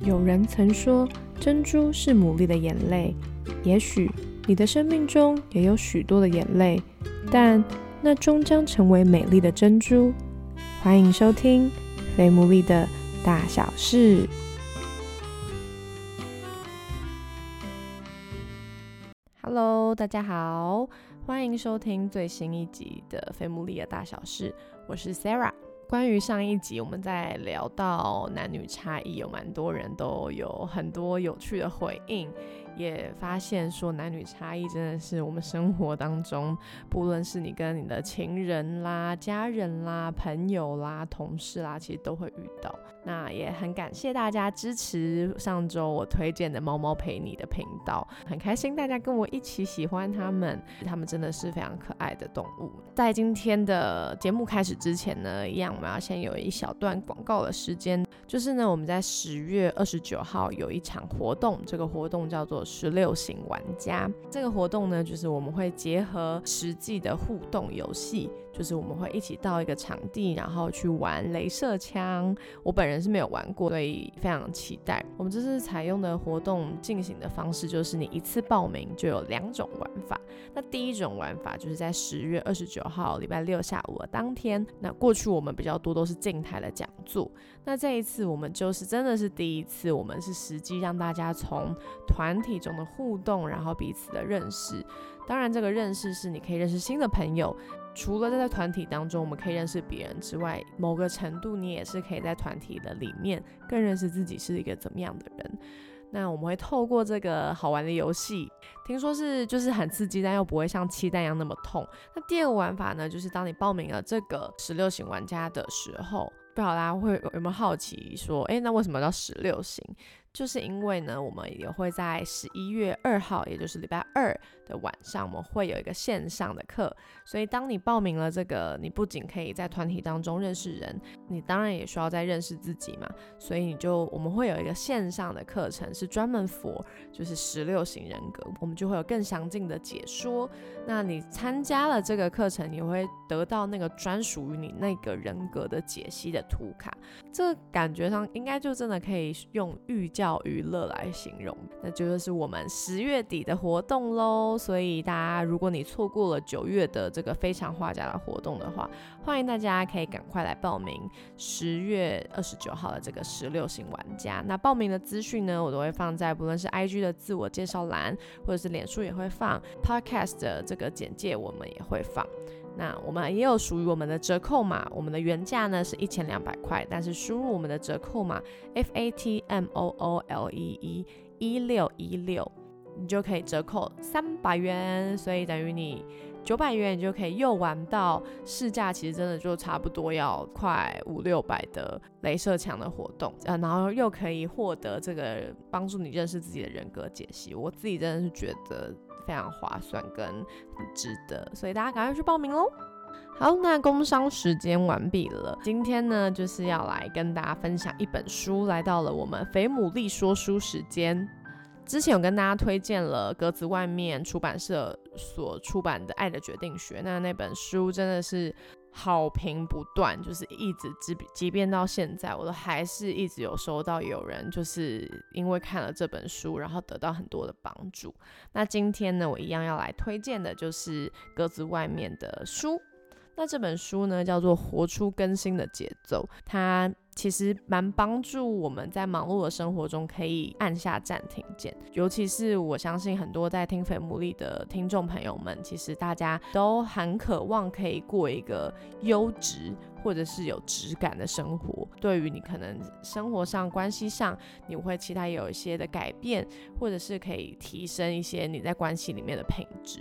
有人曾说，珍珠是牡蛎的眼泪。也许你的生命中也有许多的眼泪，但那终将成为美丽的珍珠。欢迎收听《非牡蛎的大小事》。Hello，大家好，欢迎收听最新一集的《非牡蛎的大小事》，我是 Sarah。关于上一集，我们在聊到男女差异，有蛮多人都有很多有趣的回应。也发现说男女差异真的是我们生活当中，不论是你跟你的情人啦、家人啦、朋友啦、同事啦，其实都会遇到。那也很感谢大家支持上周我推荐的猫猫陪你的频道，很开心大家跟我一起喜欢它们，它们真的是非常可爱的动物。在今天的节目开始之前呢，一样我们要先有一小段广告的时间，就是呢我们在十月二十九号有一场活动，这个活动叫做。十六型玩家这个活动呢，就是我们会结合实际的互动游戏。就是我们会一起到一个场地，然后去玩镭射枪。我本人是没有玩过，所以非常期待。我们这次采用的活动进行的方式，就是你一次报名就有两种玩法。那第一种玩法就是在十月二十九号礼拜六下午的当天。那过去我们比较多都是静态的讲座，那这一次我们就是真的是第一次，我们是实际让大家从团体中的互动，然后彼此的认识。当然，这个认识是你可以认识新的朋友。除了在团体当中我们可以认识别人之外，某个程度你也是可以在团体的里面更认识自己是一个怎么样的人。那我们会透过这个好玩的游戏，听说是就是很刺激，但又不会像气弹一样那么痛。那第二个玩法呢，就是当你报名了这个十六型玩家的时候，不知道大家会有没有好奇说，哎，那为什么叫十六型？就是因为呢，我们也会在十一月二号，也就是礼拜二的晚上，我们会有一个线上的课。所以，当你报名了这个，你不仅可以在团体当中认识人，你当然也需要在认识自己嘛。所以，你就我们会有一个线上的课程，是专门 for 就是十六型人格，我们就会有更详尽的解说。那你参加了这个课程，你会得到那个专属于你那个人格的解析的图卡。这感觉上应该就真的可以用预。叫娱乐来形容，那就是我们十月底的活动喽。所以大家，如果你错过了九月的这个非常画家的活动的话，欢迎大家可以赶快来报名十月二十九号的这个十六型玩家。那报名的资讯呢，我都会放在不论是 IG 的自我介绍栏，或者是脸书也会放，Podcast 的这个简介我们也会放。那我们也有属于我们的折扣码，我们的原价呢是一千两百块，但是输入我们的折扣码 F A T M O O L E E 一六一六，你就可以折扣三百元，所以等于你九百元，你就可以又玩到市价其实真的就差不多要快五六百的镭射墙的活动，呃，然后又可以获得这个帮助你认识自己的人格解析，我自己真的是觉得。非常划算跟值得，所以大家赶快去报名喽！好，那工商时间完毕了。今天呢，就是要来跟大家分享一本书，来到了我们肥牡蛎说书时间。之前有跟大家推荐了格子外面出版社所出版的《爱的决定学》，那那本书真的是。好评不断，就是一直即即便到现在，我都还是一直有收到有人就是因为看了这本书，然后得到很多的帮助。那今天呢，我一样要来推荐的就是格子外面的书。那这本书呢，叫做《活出更新的节奏》，它。其实蛮帮助我们在忙碌的生活中可以按下暂停键，尤其是我相信很多在听粉牡蛎的听众朋友们，其实大家都很渴望可以过一个优质。或者是有质感的生活，对于你可能生活上、关系上，你会期待有一些的改变，或者是可以提升一些你在关系里面的品质。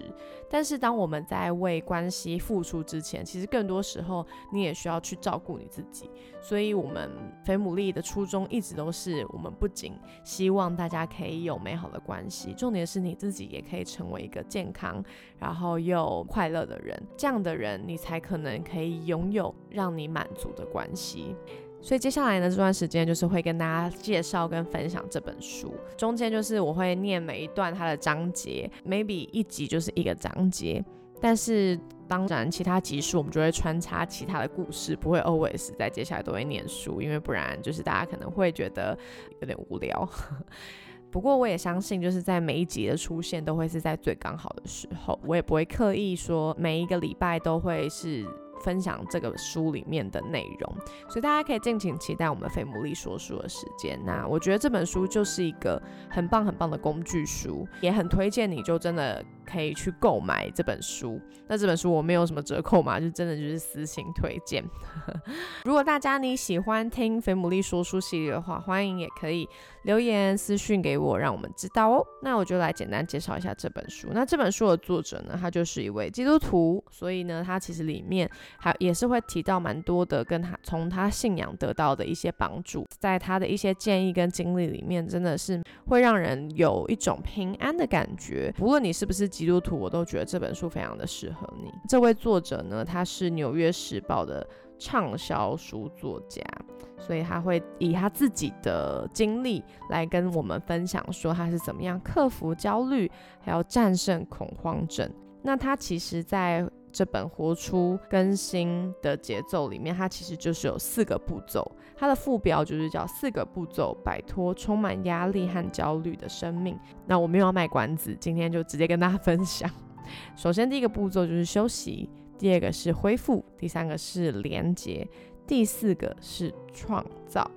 但是，当我们在为关系付出之前，其实更多时候你也需要去照顾你自己。所以，我们肥牡蛎的初衷一直都是，我们不仅希望大家可以有美好的关系，重点是你自己也可以成为一个健康，然后又快乐的人。这样的人，你才可能可以拥有让。让你满足的关系，所以接下来呢，这段时间就是会跟大家介绍跟分享这本书，中间就是我会念每一段它的章节，maybe 一集就是一个章节，但是当然，其他集数我们就会穿插其他的故事，不会 always 在接下来都会念书，因为不然就是大家可能会觉得有点无聊。不过我也相信，就是在每一集的出现都会是在最刚好的时候，我也不会刻意说每一个礼拜都会是。分享这个书里面的内容，所以大家可以敬请期待我们费姆利说书的时间。那我觉得这本书就是一个很棒很棒的工具书，也很推荐你就真的。可以去购买这本书。那这本书我没有什么折扣嘛，就真的就是私信推荐。如果大家你喜欢听菲姆利说书系列的话，欢迎也可以留言私讯给我，让我们知道哦。那我就来简单介绍一下这本书。那这本书的作者呢，他就是一位基督徒，所以呢，他其实里面还也是会提到蛮多的跟他从他信仰得到的一些帮助，在他的一些建议跟经历里面，真的是会让人有一种平安的感觉。不论你是不是。基督徒，我都觉得这本书非常的适合你。这位作者呢，他是《纽约时报》的畅销书作家，所以他会以他自己的经历来跟我们分享，说他是怎么样克服焦虑，还要战胜恐慌症。那他其实在这本《活出更新的节奏》里面，它其实就是有四个步骤。它的副标就是叫“四个步骤摆脱充满压力和焦虑的生命”。那我没有要卖关子，今天就直接跟大家分享。首先，第一个步骤就是休息；第二个是恢复；第三个是连接；第四个是创造。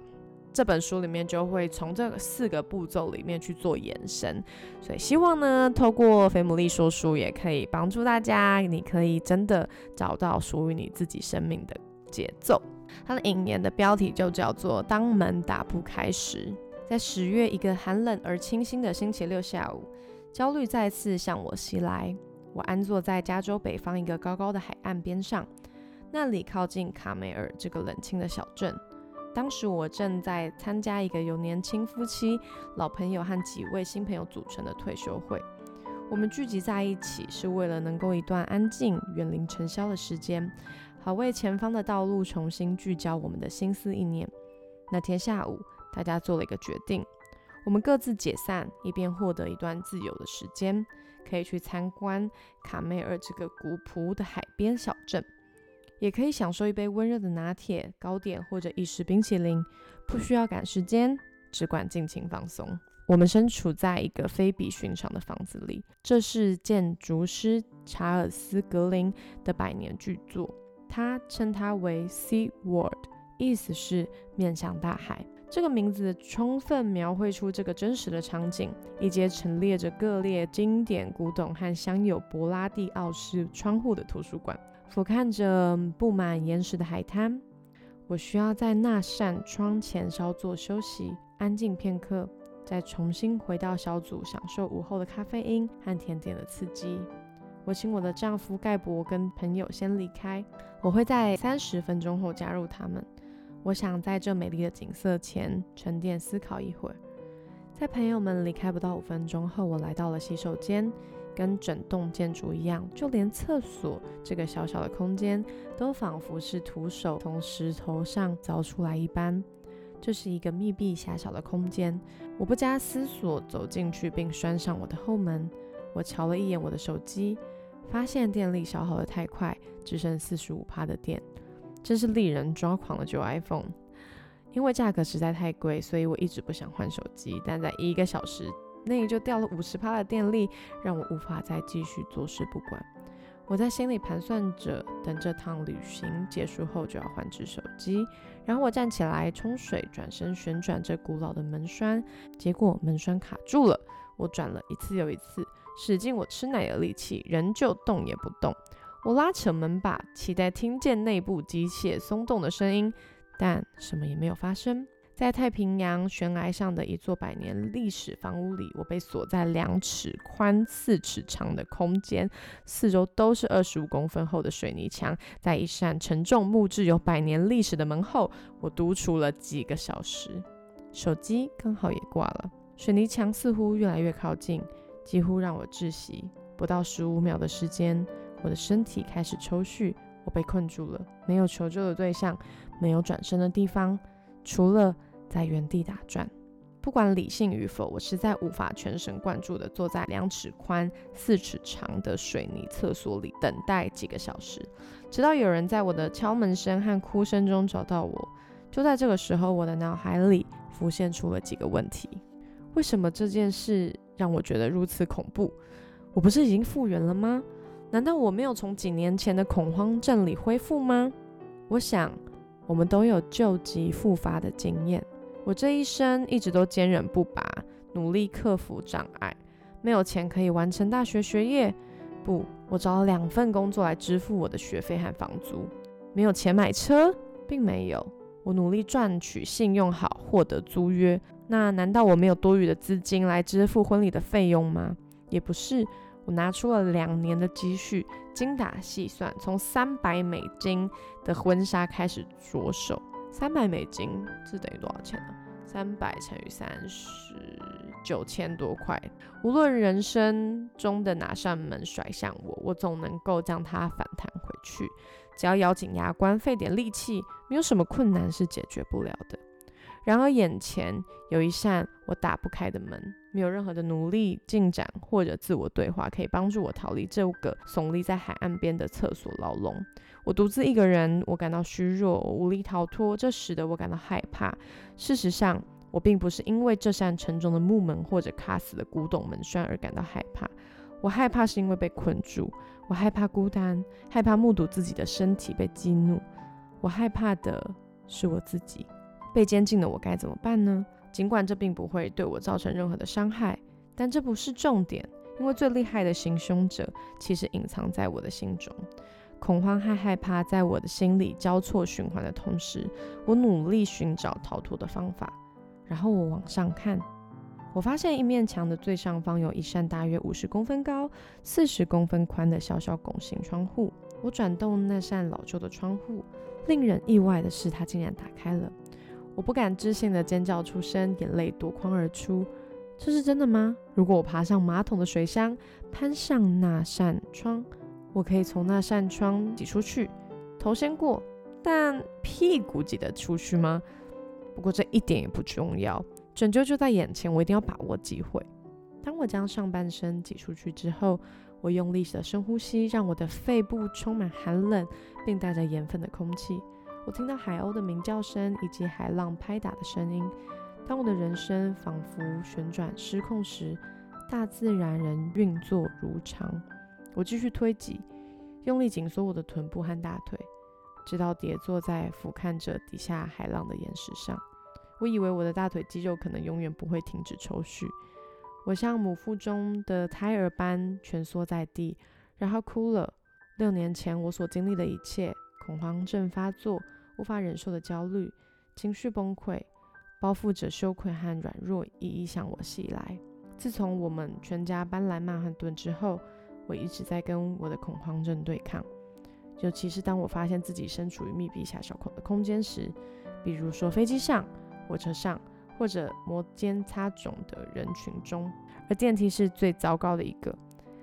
这本书里面就会从这四个步骤里面去做延伸，所以希望呢，透过菲姆利说书也可以帮助大家，你可以真的找到属于你自己生命的节奏。它的引言的标题就叫做“当门打不开时”。在十月一个寒冷而清新的星期六下午，焦虑再次向我袭来。我安坐在加州北方一个高高的海岸边上，那里靠近卡梅尔这个冷清的小镇。当时我正在参加一个由年轻夫妻、老朋友和几位新朋友组成的退休会。我们聚集在一起是为了能够一段安静、远离尘嚣的时间，好为前方的道路重新聚焦我们的心思意念。那天下午，大家做了一个决定：我们各自解散，以便获得一段自由的时间，可以去参观卡梅尔这个古朴的海边小镇。也可以享受一杯温热的拿铁、糕点或者意式冰淇淋，不需要赶时间，只管尽情放松。我们身处在一个非比寻常的房子里，这是建筑师查尔斯·格林的百年巨作，他称它为 Sea World，意思是面向大海。这个名字充分描绘出这个真实的场景：一间陈列着各列经典古董和镶有柏拉蒂奥式窗户的图书馆。俯瞰着布满岩石的海滩，我需要在那扇窗前稍作休息，安静片刻，再重新回到小组，享受午后的咖啡因和甜点的刺激。我请我的丈夫盖博跟朋友先离开，我会在三十分钟后加入他们。我想在这美丽的景色前沉淀思考一会儿。在朋友们离开不到五分钟后，我来到了洗手间。跟整栋建筑一样，就连厕所这个小小的空间，都仿佛是徒手从石头上凿出来一般。这是一个密闭狭小的空间，我不加思索走进去，并拴上我的后门。我瞧了一眼我的手机，发现电力消耗的太快，只剩四十五帕的电，真是令人抓狂的旧 iPhone。因为价格实在太贵，所以我一直不想换手机，但在一个小时。那就掉了五十帕的电力，让我无法再继续坐视不管。我在心里盘算着，等这趟旅行结束后就要换只手机。然后我站起来冲水，转身旋转着古老的门栓，结果门栓卡住了。我转了一次又一次，使尽我吃奶的力气，仍旧动也不动。我拉扯门把，期待听见内部机械松动的声音，但什么也没有发生。在太平洋悬崖上的一座百年历史房屋里，我被锁在两尺宽、四尺长的空间，四周都是二十五公分厚的水泥墙。在一扇沉重、木质、有百年历史的门后，我独处了几个小时，手机刚好也挂了。水泥墙似乎越来越靠近，几乎让我窒息。不到十五秒的时间，我的身体开始抽搐，我被困住了，没有求救的对象，没有转身的地方，除了。在原地打转，不管理性与否，我实在无法全神贯注地坐在两尺宽、四尺长的水泥厕所里等待几个小时，直到有人在我的敲门声和哭声中找到我。就在这个时候，我的脑海里浮现出了几个问题：为什么这件事让我觉得如此恐怖？我不是已经复原了吗？难道我没有从几年前的恐慌症里恢复吗？我想，我们都有救急复发的经验。我这一生一直都坚韧不拔，努力克服障碍。没有钱可以完成大学学业，不，我找了两份工作来支付我的学费和房租。没有钱买车，并没有。我努力赚取信用好，获得租约。那难道我没有多余的资金来支付婚礼的费用吗？也不是。我拿出了两年的积蓄，精打细算，从三百美金的婚纱开始着手。三百美金这等于多少钱呢？三百乘以三十九千多块。无论人生中的哪扇门甩向我，我总能够将它反弹回去。只要咬紧牙关，费点力气，没有什么困难是解决不了的。然而眼前有一扇我打不开的门，没有任何的努力进展或者自我对话可以帮助我逃离这个耸立在海岸边的厕所牢笼。我独自一个人，我感到虚弱，我无力逃脱，这使得我感到害怕。事实上，我并不是因为这扇沉重的木门或者卡死的古董门栓而感到害怕，我害怕是因为被困住，我害怕孤单，害怕目睹自己的身体被激怒，我害怕的是我自己。被监禁的我该怎么办呢？尽管这并不会对我造成任何的伤害，但这不是重点，因为最厉害的行凶者其实隐藏在我的心中。恐慌和害怕在我的心里交错循环的同时，我努力寻找逃脱的方法。然后我往上看，我发现一面墙的最上方有一扇大约五十公分高、四十公分宽的小小拱形窗户。我转动那扇老旧的窗户，令人意外的是，它竟然打开了。我不敢置信的尖叫出声，眼泪夺眶而出。这是真的吗？如果我爬上马桶的水箱，攀上那扇窗，我可以从那扇窗挤出去，头先过，但屁股挤得出去吗？不过这一点也不重要，拯救就在眼前，我一定要把握机会。当我将上半身挤出去之后，我用力的深呼吸，让我的肺部充满寒冷并带着盐分的空气。我听到海鸥的鸣叫声以及海浪拍打的声音。当我的人生仿佛旋转失控时，大自然仍运作如常。我继续推挤，用力紧缩我的臀部和大腿，直到跌坐在俯瞰着底下海浪的岩石上。我以为我的大腿肌肉可能永远不会停止抽搐。我像母腹中的胎儿般蜷缩在地，然后哭了。六年前我所经历的一切。恐慌症发作，无法忍受的焦虑，情绪崩溃，包覆着羞愧和软弱，一一向我袭来。自从我们全家搬来曼哈顿之后，我一直在跟我的恐慌症对抗。尤其是当我发现自己身处于密闭狭小空的空间时，比如说飞机上、火车上，或者摩肩擦踵的人群中，而电梯是最糟糕的一个。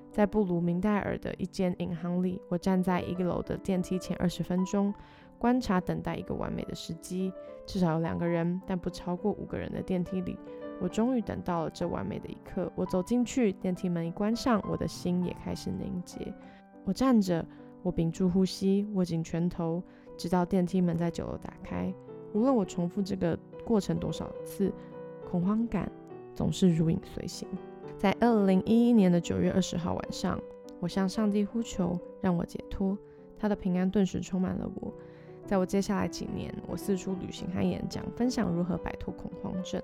在布鲁明戴尔的一间银行里，我站在一楼的电梯前二十分钟，观察等待一个完美的时机。至少有两个人，但不超过五个人的电梯里，我终于等到了这完美的一刻。我走进去，电梯门一关上，我的心也开始凝结。我站着，我屏住呼吸，握紧拳头，直到电梯门在九楼打开。无论我重复这个过程多少次，恐慌感总是如影随形。在二零一一年的九月二十号晚上，我向上帝呼求，让我解脱。他的平安顿时充满了我。在我接下来几年，我四处旅行和演讲，分享如何摆脱恐慌症。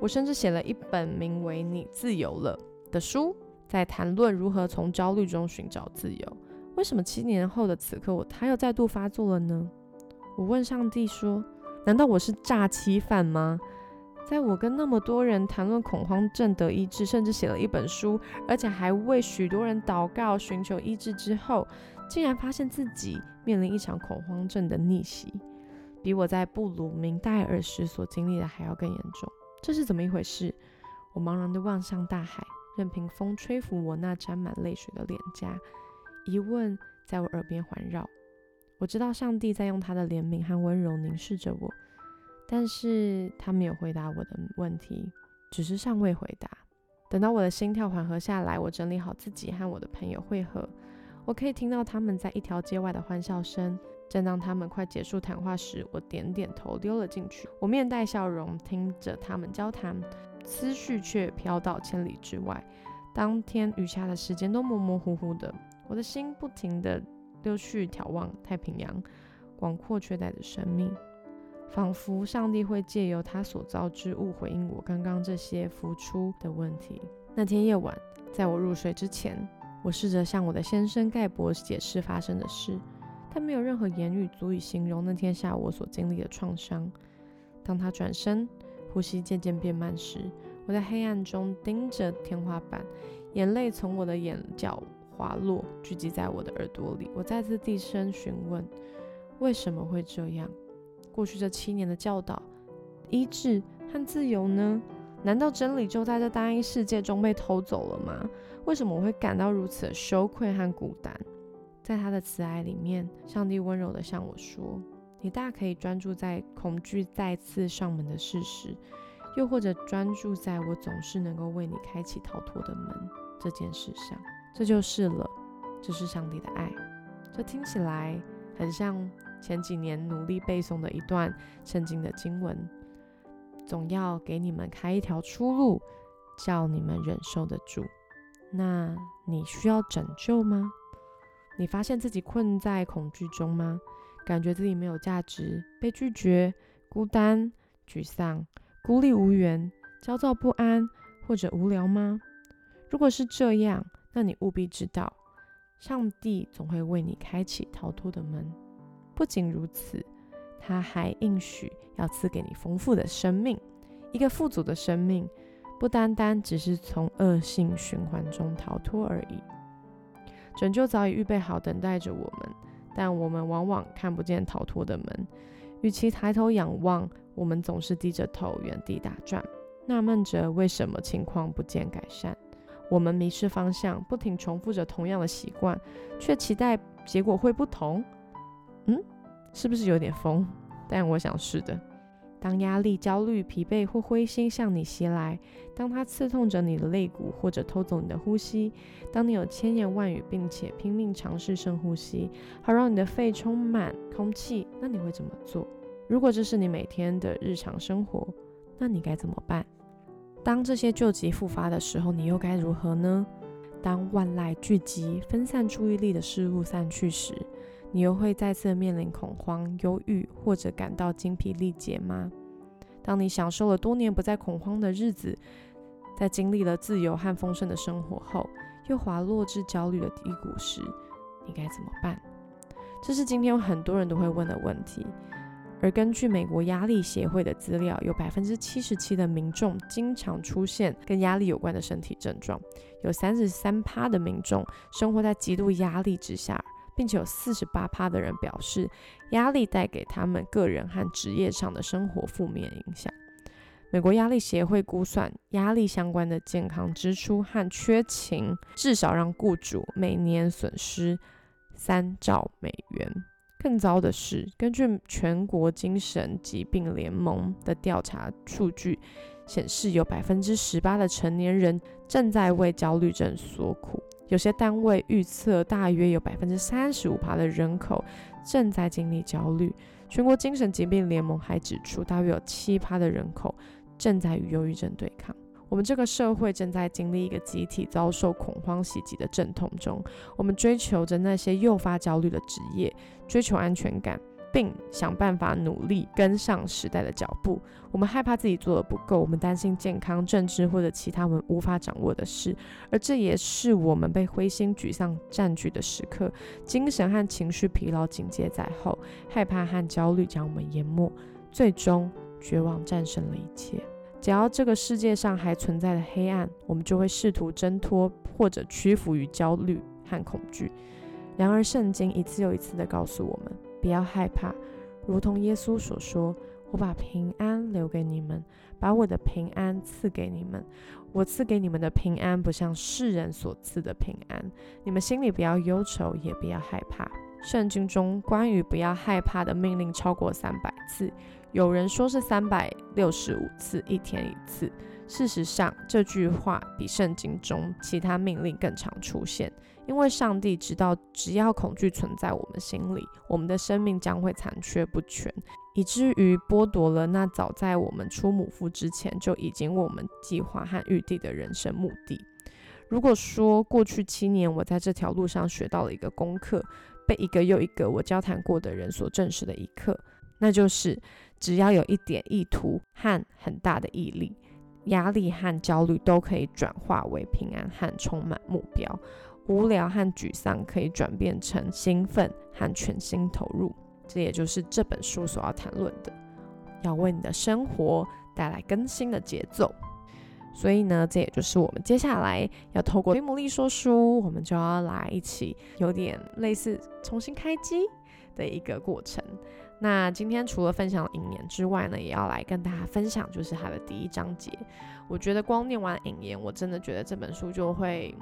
我甚至写了一本名为《你自由了》的书，在谈论如何从焦虑中寻找自由。为什么七年后的此刻，我他又再度发作了呢？我问上帝说：“难道我是诈欺犯吗？”在我跟那么多人谈论恐慌症得医治，甚至写了一本书，而且还为许多人祷告寻求医治之后，竟然发现自己面临一场恐慌症的逆袭，比我在布鲁明戴尔时所经历的还要更严重。这是怎么一回事？我茫然地望向大海，任凭风吹拂我那沾满泪水的脸颊，疑问在我耳边环绕。我知道上帝在用他的怜悯和温柔凝视着我。但是他没有回答我的问题。只是尚未回答。等到我的心跳缓和下来，我整理好自己和我的朋友会合，我可以听到他们在一条街外的欢笑声。正当他们快结束谈话时，我点点头，溜了进去。我面带笑容，听着他们交谈，思绪却飘到千里之外。当天余下的时间都模模糊糊的，我的心不停地溜去眺望太平洋，广阔却带着生命，仿佛上帝会借由他所造之物回应我刚刚这些浮出的问题。那天夜晚，在我入睡之前，我试着向我的先生盖博解释发生的事。他没有任何言语足以形容那天下午我所经历的创伤。当他转身，呼吸渐渐变慢时，我在黑暗中盯着天花板，眼泪从我的眼角滑落，聚集在我的耳朵里。我再次低声询问：为什么会这样？过去这七年的教导、医治和自由呢？难道真理就在这单一世界中被偷走了吗？为什么我会感到如此的羞愧和孤单？在他的慈爱里面，上帝温柔地向我说：“你大可以专注在恐惧再次上门的事实，又或者专注在我总是能够为你开启逃脱的门这件事上。这就是了，这是上帝的爱。这听起来很像前几年努力背诵的一段圣经的经文，总要给你们开一条出路，叫你们忍受得住。那你需要拯救吗？”你发现自己困在恐惧中吗？感觉自己没有价值，被拒绝，孤单、沮丧、孤立无援、焦躁不安，或者无聊吗？如果是这样，那你务必知道，上帝总会为你开启逃脱的门。不仅如此，他还应许要赐给你丰富的生命，一个富足的生命，不单单只是从恶性循环中逃脱而已。拯救早已预备好，等待着我们，但我们往往看不见逃脱的门。与其抬头仰望，我们总是低着头原地打转，纳闷着为什么情况不见改善。我们迷失方向，不停重复着同样的习惯，却期待结果会不同。嗯，是不是有点疯？但我想是的。当压力、焦虑、疲惫或灰心向你袭来，当它刺痛着你的肋骨，或者偷走你的呼吸，当你有千言万语，并且拼命尝试深呼吸，好让你的肺充满空气，那你会怎么做？如果这是你每天的日常生活，那你该怎么办？当这些旧疾复发的时候，你又该如何呢？当万籁俱寂、分散注意力的事物散去时，你又会再次面临恐慌、忧郁，或者感到精疲力竭吗？当你享受了多年不再恐慌的日子，在经历了自由和丰盛的生活后，又滑落至焦虑的低谷时，你该怎么办？这是今天很多人都会问的问题。而根据美国压力协会的资料，有百分之七十七的民众经常出现跟压力有关的身体症状，有三十三趴的民众生活在极度压力之下。并且有四十八趴的人表示，压力带给他们个人和职业上的生活负面影响。美国压力协会估算，压力相关的健康支出和缺勤，至少让雇主每年损失三兆美元。更糟的是，根据全国精神疾病联盟的调查数据显示，有百分之十八的成年人正在为焦虑症所苦。有些单位预测，大约有百分之三十五的人口正在经历焦虑。全国精神疾病联盟还指出，大约有七趴的人口正在与忧郁症对抗。我们这个社会正在经历一个集体遭受恐慌袭击的阵痛中。我们追求着那些诱发焦虑的职业，追求安全感。并想办法努力跟上时代的脚步。我们害怕自己做的不够，我们担心健康、政治或者其他我们无法掌握的事，而这也是我们被灰心沮丧占据的时刻。精神和情绪疲劳紧接在后，害怕和焦虑将我们淹没，最终绝望战胜了一切。只要这个世界上还存在的黑暗，我们就会试图挣脱或者屈服于焦虑和恐惧。然而，圣经一次又一次地告诉我们。不要害怕，如同耶稣所说：“我把平安留给你们，把我的平安赐给你们。我赐给你们的平安，不像世人所赐的平安。你们心里不要忧愁，也不要害怕。”圣经中关于不要害怕的命令超过三百次，有人说是三百六十五次，一天一次。事实上，这句话比圣经中其他命令更常出现，因为上帝知道，只要恐惧存在我们心里，我们的生命将会残缺不全，以至于剥夺了那早在我们出母腹之前就已经为我们计划和预定的人生目的。如果说过去七年我在这条路上学到了一个功课，被一个又一个我交谈过的人所证实的一刻，那就是只要有一点意图和很大的毅力。压力和焦虑都可以转化为平安和充满目标，无聊和沮丧可以转变成兴奋和全心投入。这也就是这本书所要谈论的，要为你的生活带来更新的节奏。所以呢，这也就是我们接下来要透过《黑魔力说书》，我们就要来一起有点类似重新开机的一个过程。那今天除了分享引言之外呢，也要来跟大家分享，就是它的第一章节。我觉得光念完引言，我真的觉得这本书就会。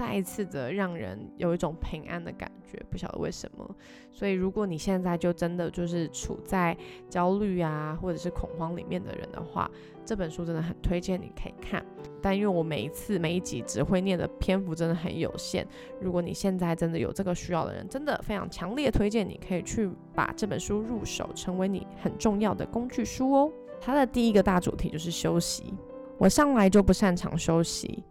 再一次的让人有一种平安的感觉，不晓得为什么。所以，如果你现在就真的就是处在焦虑啊，或者是恐慌里面的人的话，这本书真的很推荐你可以看。但因为我每一次每一集只会念的篇幅真的很有限，如果你现在真的有这个需要的人，真的非常强烈推荐你可以去把这本书入手，成为你很重要的工具书哦。它的第一个大主题就是休息。我上来就不擅长休息。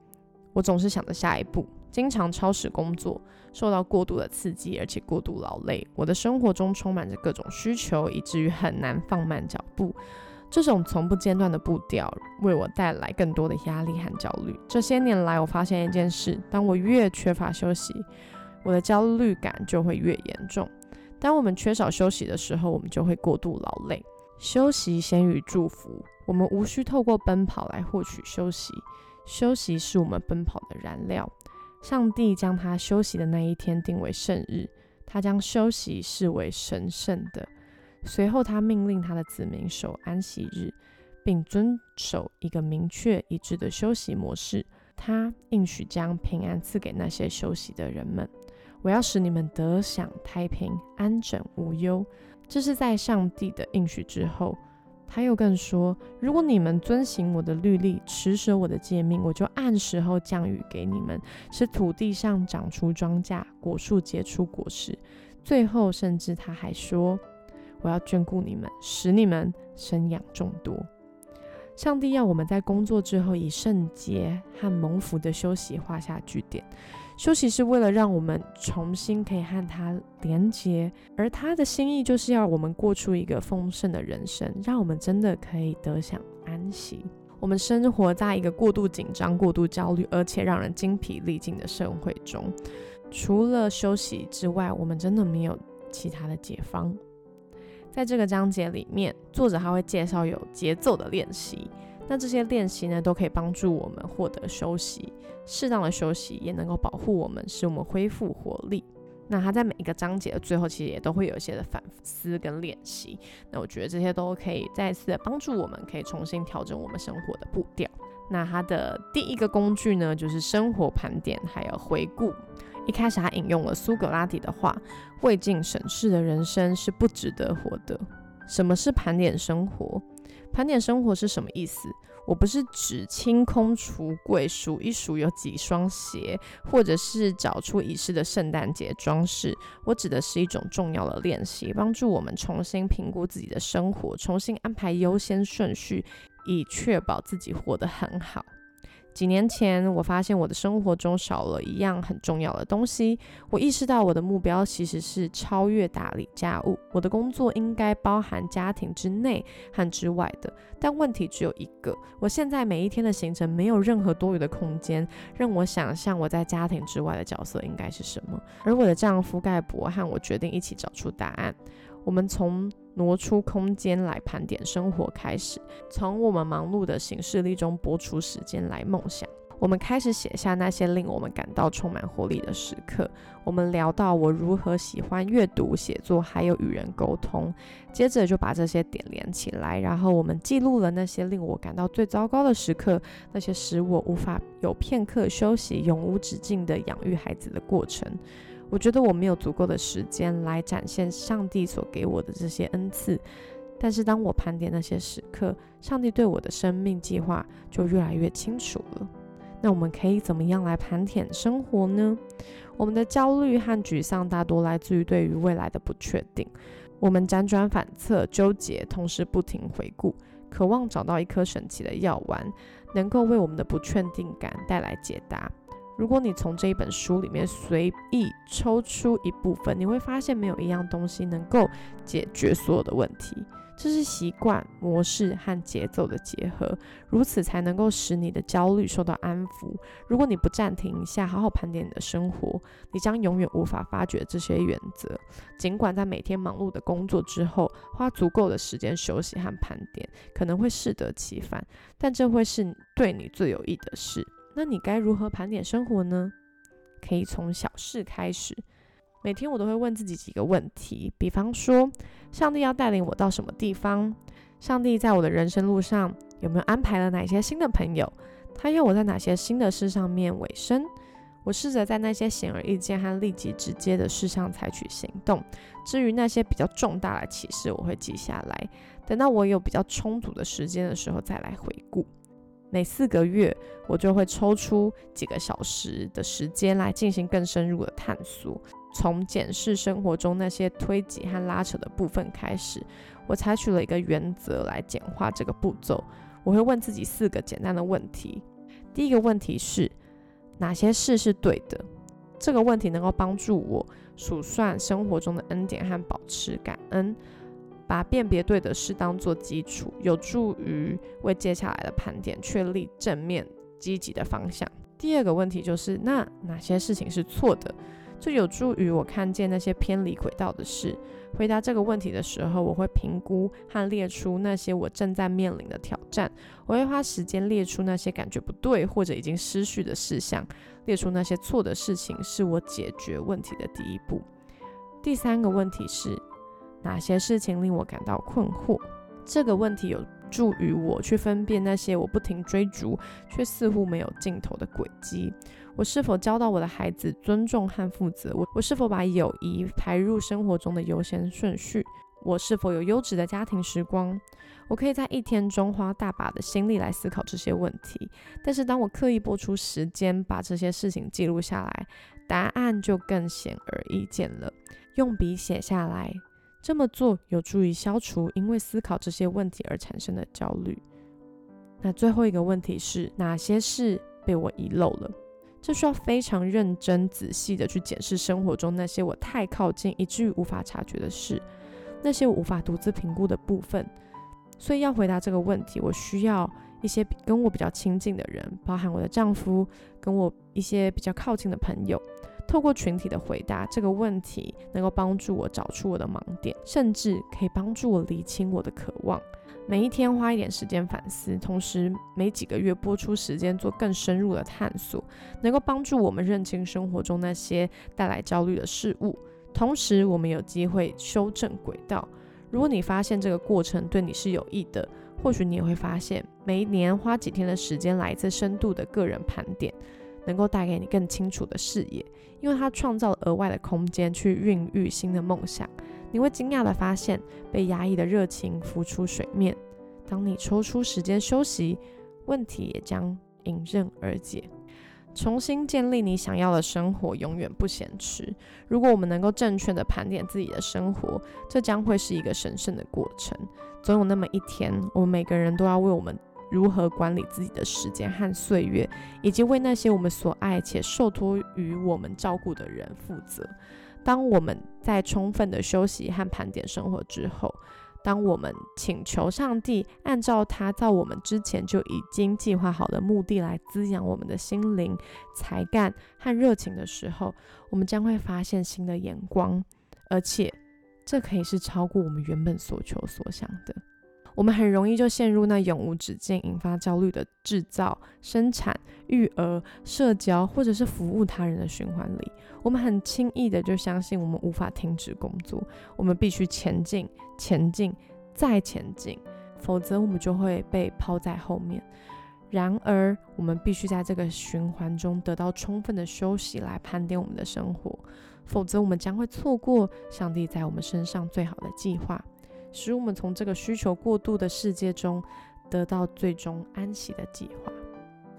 我总是想着下一步，经常超时工作，受到过度的刺激，而且过度劳累。我的生活中充满着各种需求，以至于很难放慢脚步。这种从不间断的步调为我带来更多的压力和焦虑。这些年来，我发现一件事：当我越缺乏休息，我的焦虑感就会越严重。当我们缺少休息的时候，我们就会过度劳累。休息先于祝福，我们无需透过奔跑来获取休息。休息是我们奔跑的燃料。上帝将他休息的那一天定为圣日，他将休息视为神圣的。随后，他命令他的子民守安息日，并遵守一个明确一致的休息模式。他应许将平安赐给那些休息的人们。我要使你们得享太平、安枕、无忧。这是在上帝的应许之后。他又更说：“如果你们遵行我的律例，持守我的诫命，我就按时候降雨给你们，使土地上长出庄稼，果树结出果实。最后，甚至他还说：我要眷顾你们，使你们生养众多。上帝要我们在工作之后，以圣洁和蒙福的休息画下句点。”休息是为了让我们重新可以和他连接，而他的心意就是要我们过出一个丰盛的人生，让我们真的可以得享安息。我们生活在一个过度紧张、过度焦虑，而且让人精疲力尽的社会中，除了休息之外，我们真的没有其他的解方。在这个章节里面，作者还会介绍有节奏的练习。那这些练习呢，都可以帮助我们获得休息，适当的休息也能够保护我们，使我们恢复活力。那他在每一个章节的最后，其实也都会有一些的反思跟练习。那我觉得这些都可以再次的帮助我们，可以重新调整我们生活的步调。那他的第一个工具呢，就是生活盘点还有回顾。一开始他引用了苏格拉底的话：“未尽审视的人生是不值得活的。”什么是盘点生活？盘点生活是什么意思？我不是指清空橱柜数一数有几双鞋，或者是找出遗失的圣诞节装饰。我指的是一种重要的练习，帮助我们重新评估自己的生活，重新安排优先顺序，以确保自己活得很好。几年前，我发现我的生活中少了一样很重要的东西。我意识到我的目标其实是超越打理家务。我的工作应该包含家庭之内和之外的，但问题只有一个：我现在每一天的行程没有任何多余的空间让我想象我在家庭之外的角色应该是什么。而我的丈夫盖博和我决定一起找出答案。我们从挪出空间来盘点生活开始，从我们忙碌的行事历中拨出时间来梦想。我们开始写下那些令我们感到充满活力的时刻。我们聊到我如何喜欢阅读、写作，还有与人沟通。接着就把这些点连起来，然后我们记录了那些令我感到最糟糕的时刻，那些使我无法有片刻休息、永无止境的养育孩子的过程。我觉得我没有足够的时间来展现上帝所给我的这些恩赐。但是当我盘点那些时刻，上帝对我的生命计划就越来越清楚了。那我们可以怎么样来盘点生活呢？我们的焦虑和沮丧大多来自于对于未来的不确定。我们辗转反侧、纠结，同时不停回顾，渴望找到一颗神奇的药丸，能够为我们的不确定感带来解答。如果你从这一本书里面随意抽出一部分，你会发现没有一样东西能够解决所有的问题。这是习惯模式和节奏的结合，如此才能够使你的焦虑受到安抚。如果你不暂停一下，好好盘点你的生活，你将永远无法发掘这些原则。尽管在每天忙碌的工作之后，花足够的时间休息和盘点，可能会适得其反，但这会是对你最有益的事。那你该如何盘点生活呢？可以从小事开始。每天我都会问自己几个问题，比方说，上帝要带领我到什么地方？上帝在我的人生路上有没有安排了哪些新的朋友？他要我在哪些新的事上面委身？我试着在那些显而易见和立即直接的事上采取行动。至于那些比较重大的启示，我会记下来，等到我有比较充足的时间的时候再来回顾。每四个月，我就会抽出几个小时的时间来进行更深入的探索。从检视生活中那些推挤和拉扯的部分开始，我采取了一个原则来简化这个步骤。我会问自己四个简单的问题。第一个问题是：哪些事是对的？这个问题能够帮助我数算生活中的恩典和保持感恩，把辨别对的事当做基础，有助于为接下来的盘点确立正面积极的方向。第二个问题就是：那哪些事情是错的？这有助于我看见那些偏离轨道的事。回答这个问题的时候，我会评估和列出那些我正在面临的挑战。我会花时间列出那些感觉不对或者已经失序的事项，列出那些错的事情是我解决问题的第一步。第三个问题是哪些事情令我感到困惑？这个问题有助于我去分辨那些我不停追逐却似乎没有尽头的轨迹。我是否教导我的孩子尊重和负责？我我是否把友谊排入生活中的优先顺序？我是否有优质的家庭时光？我可以在一天中花大把的心力来思考这些问题，但是当我刻意拨出时间把这些事情记录下来，答案就更显而易见了。用笔写下来，这么做有助于消除因为思考这些问题而产生的焦虑。那最后一个问题是哪些事被我遗漏了？这需要非常认真仔细的去检视生活中那些我太靠近以至于无法察觉的事，那些我无法独自评估的部分。所以要回答这个问题，我需要一些跟我比较亲近的人，包含我的丈夫，跟我一些比较靠近的朋友。透过群体的回答这个问题，能够帮助我找出我的盲点，甚至可以帮助我理清我的渴望。每一天花一点时间反思，同时每几个月拨出时间做更深入的探索，能够帮助我们认清生活中那些带来焦虑的事物。同时，我们有机会修正轨道。如果你发现这个过程对你是有益的，或许你也会发现，每一年花几天的时间来一次深度的个人盘点，能够带给你更清楚的视野，因为它创造了额外的空间去孕育新的梦想。你会惊讶地发现，被压抑的热情浮出水面。当你抽出时间休息，问题也将迎刃而解。重新建立你想要的生活，永远不嫌迟。如果我们能够正确的盘点自己的生活，这将会是一个神圣的过程。总有那么一天，我们每个人都要为我们如何管理自己的时间和岁月，以及为那些我们所爱且受托于我们照顾的人负责。当我们在充分的休息和盘点生活之后，当我们请求上帝按照他在我们之前就已经计划好的目的来滋养我们的心灵、才干和热情的时候，我们将会发现新的眼光，而且这可以是超过我们原本所求所想的。我们很容易就陷入那永无止境、引发焦虑的制造、生产、育儿、社交或者是服务他人的循环里。我们很轻易的就相信我们无法停止工作，我们必须前进、前进、再前进，否则我们就会被抛在后面。然而，我们必须在这个循环中得到充分的休息，来盘点我们的生活。否则我们将会错过上帝在我们身上最好的计划，使我们从这个需求过度的世界中得到最终安息的计划。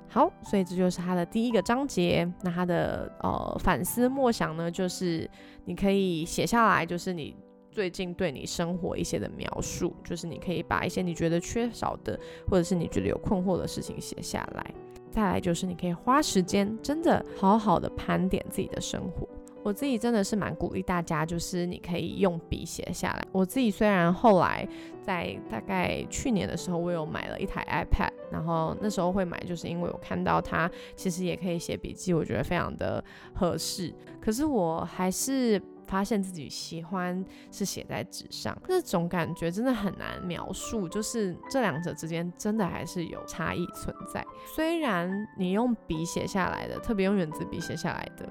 好，所以这就是他的第一个章节。那他的呃反思默想呢，就是你可以写下来，就是你最近对你生活一些的描述，就是你可以把一些你觉得缺少的，或者是你觉得有困惑的事情写下来。再来就是你可以花时间，真的好好的盘点自己的生活。我自己真的是蛮鼓励大家，就是你可以用笔写下来。我自己虽然后来在大概去年的时候，我有买了一台 iPad，然后那时候会买，就是因为我看到它其实也可以写笔记，我觉得非常的合适。可是我还是发现自己喜欢是写在纸上，那种感觉真的很难描述，就是这两者之间真的还是有差异存在。虽然你用笔写下来的，特别用圆珠笔写下来的。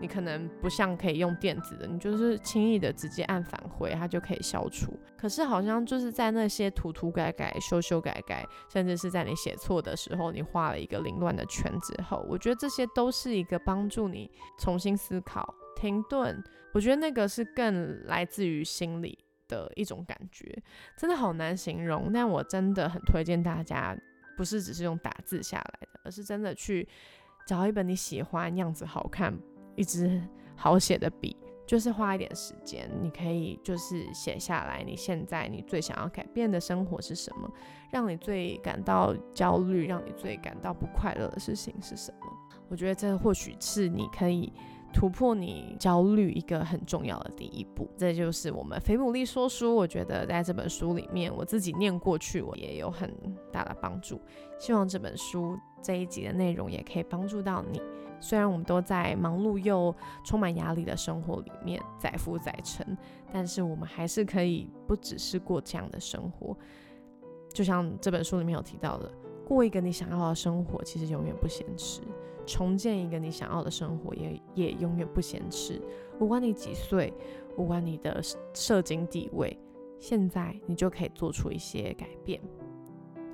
你可能不像可以用电子的，你就是轻易的直接按返回，它就可以消除。可是好像就是在那些涂涂改改、修修改改，甚至是在你写错的时候，你画了一个凌乱的圈之后，我觉得这些都是一个帮助你重新思考、停顿。我觉得那个是更来自于心理的一种感觉，真的好难形容。但我真的很推荐大家，不是只是用打字下来的，而是真的去找一本你喜欢、样子好看。一支好写的笔，就是花一点时间，你可以就是写下来，你现在你最想要改变的生活是什么？让你最感到焦虑，让你最感到不快乐的事情是什么？我觉得这或许是你可以突破你焦虑一个很重要的第一步。这就是我们菲姆利说书，我觉得在这本书里面，我自己念过去，我也有很大的帮助。希望这本书这一集的内容也可以帮助到你。虽然我们都在忙碌又充满压力的生活里面载浮载沉，但是我们还是可以不只是过这样的生活。就像这本书里面有提到的，过一个你想要的生活，其实永远不嫌迟；重建一个你想要的生活，也也永远不嫌迟。无管你几岁，无管你的社经地位，现在你就可以做出一些改变。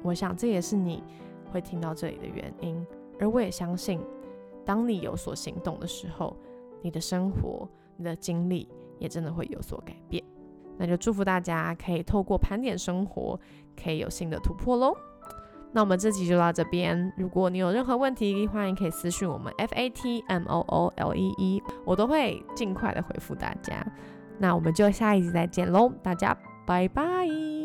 我想这也是你会听到这里的原因，而我也相信。当你有所行动的时候，你的生活、你的经历也真的会有所改变。那就祝福大家可以透过盘点生活，可以有新的突破喽。那我们这集就到这边。如果你有任何问题，欢迎可以私信我们 F A T M O O L E E，我都会尽快的回复大家。那我们就下一集再见喽，大家拜拜。